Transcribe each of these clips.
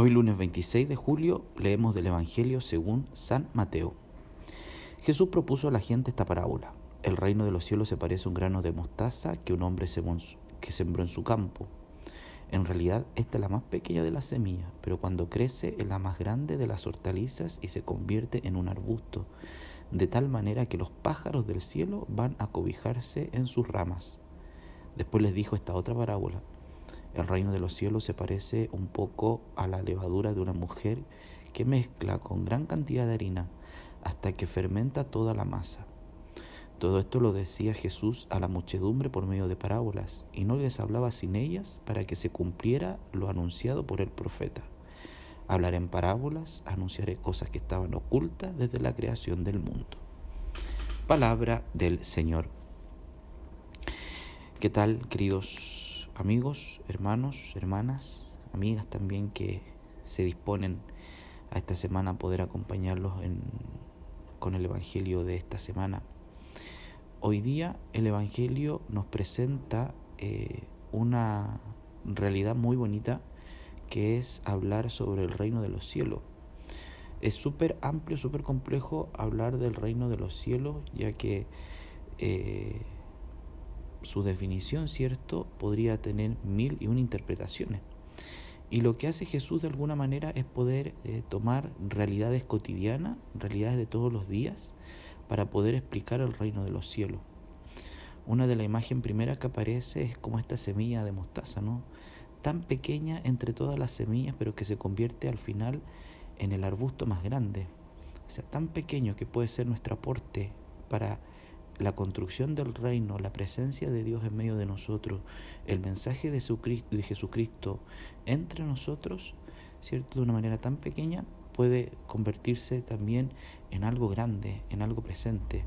Hoy lunes 26 de julio leemos del Evangelio según San Mateo. Jesús propuso a la gente esta parábola. El reino de los cielos se parece a un grano de mostaza que un hombre que sembró en su campo. En realidad esta es la más pequeña de las semillas, pero cuando crece es la más grande de las hortalizas y se convierte en un arbusto, de tal manera que los pájaros del cielo van a cobijarse en sus ramas. Después les dijo esta otra parábola. El reino de los cielos se parece un poco a la levadura de una mujer que mezcla con gran cantidad de harina hasta que fermenta toda la masa. Todo esto lo decía Jesús a la muchedumbre por medio de parábolas, y no les hablaba sin ellas para que se cumpliera lo anunciado por el profeta. Hablaré en parábolas, anunciaré cosas que estaban ocultas desde la creación del mundo. Palabra del Señor. ¿Qué tal, queridos amigos, hermanos, hermanas, amigas también que se disponen a esta semana a poder acompañarlos con el Evangelio de esta semana. Hoy día el Evangelio nos presenta eh, una realidad muy bonita que es hablar sobre el reino de los cielos. Es súper amplio, súper complejo hablar del reino de los cielos, ya que eh, su definición, ¿cierto?, podría tener mil y una interpretaciones. Y lo que hace Jesús de alguna manera es poder eh, tomar realidades cotidianas, realidades de todos los días, para poder explicar el reino de los cielos. Una de las imágenes primeras que aparece es como esta semilla de mostaza, ¿no? Tan pequeña entre todas las semillas, pero que se convierte al final en el arbusto más grande. O sea, tan pequeño que puede ser nuestro aporte para la construcción del reino, la presencia de Dios en medio de nosotros, el mensaje de Jesucristo entre nosotros, ¿cierto? De una manera tan pequeña, puede convertirse también en algo grande, en algo presente.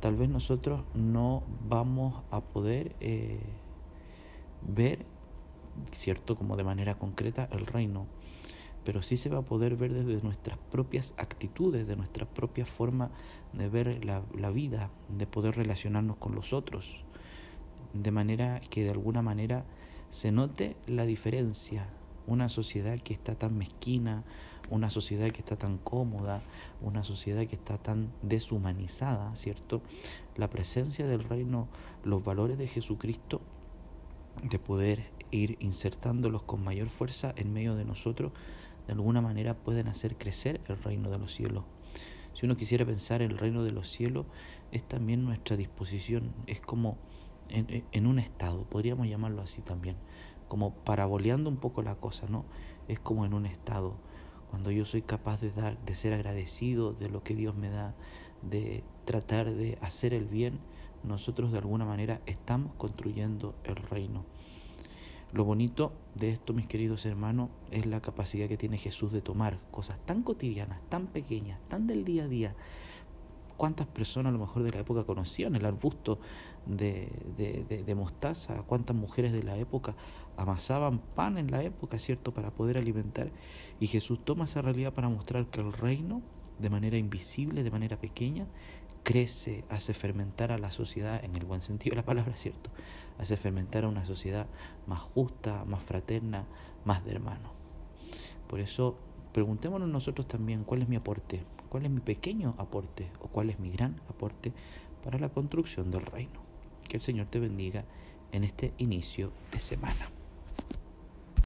Tal vez nosotros no vamos a poder eh, ver, ¿cierto? Como de manera concreta el reino, pero sí se va a poder ver desde nuestras propias actitudes, de nuestra propia forma de ver la, la, vida, de poder relacionarnos con los otros, de manera que de alguna manera se note la diferencia. Una sociedad que está tan mezquina, una sociedad que está tan cómoda, una sociedad que está tan deshumanizada, ¿cierto? La presencia del reino, los valores de Jesucristo, de poder ir insertándolos con mayor fuerza en medio de nosotros, de alguna manera pueden hacer crecer el reino de los cielos. Si uno quisiera pensar en el reino de los cielos, es también nuestra disposición, es como en, un estado, podríamos llamarlo así también, como paraboleando un poco la cosa, ¿no? Es como en un estado, cuando yo soy capaz de dar, de ser agradecido de lo que Dios me da, de tratar de hacer el bien, nosotros de alguna manera estamos construyendo el reino. Lo bonito de esto, mis queridos hermanos, es la capacidad que tiene Jesús de tomar cosas tan cotidianas, tan pequeñas, tan del día a día. ¿Cuántas personas a lo mejor de la época conocían el arbusto de, de, mostaza? ¿Cuántas mujeres de la época amasaban pan en la época, ¿cierto?, para poder alimentar. Y Jesús toma esa realidad para mostrar que el reino, de manera invisible, de manera pequeña, crece, hace fermentar a la sociedad, en el buen sentido de la palabra, ¿cierto? Hace fermentar a una sociedad más justa, más fraterna, más de hermano. Por eso, preguntémonos nosotros también cuál es mi aporte, cuál es mi pequeño aporte o cuál es mi gran aporte para la construcción del reino. Que el Señor te bendiga en este inicio de semana.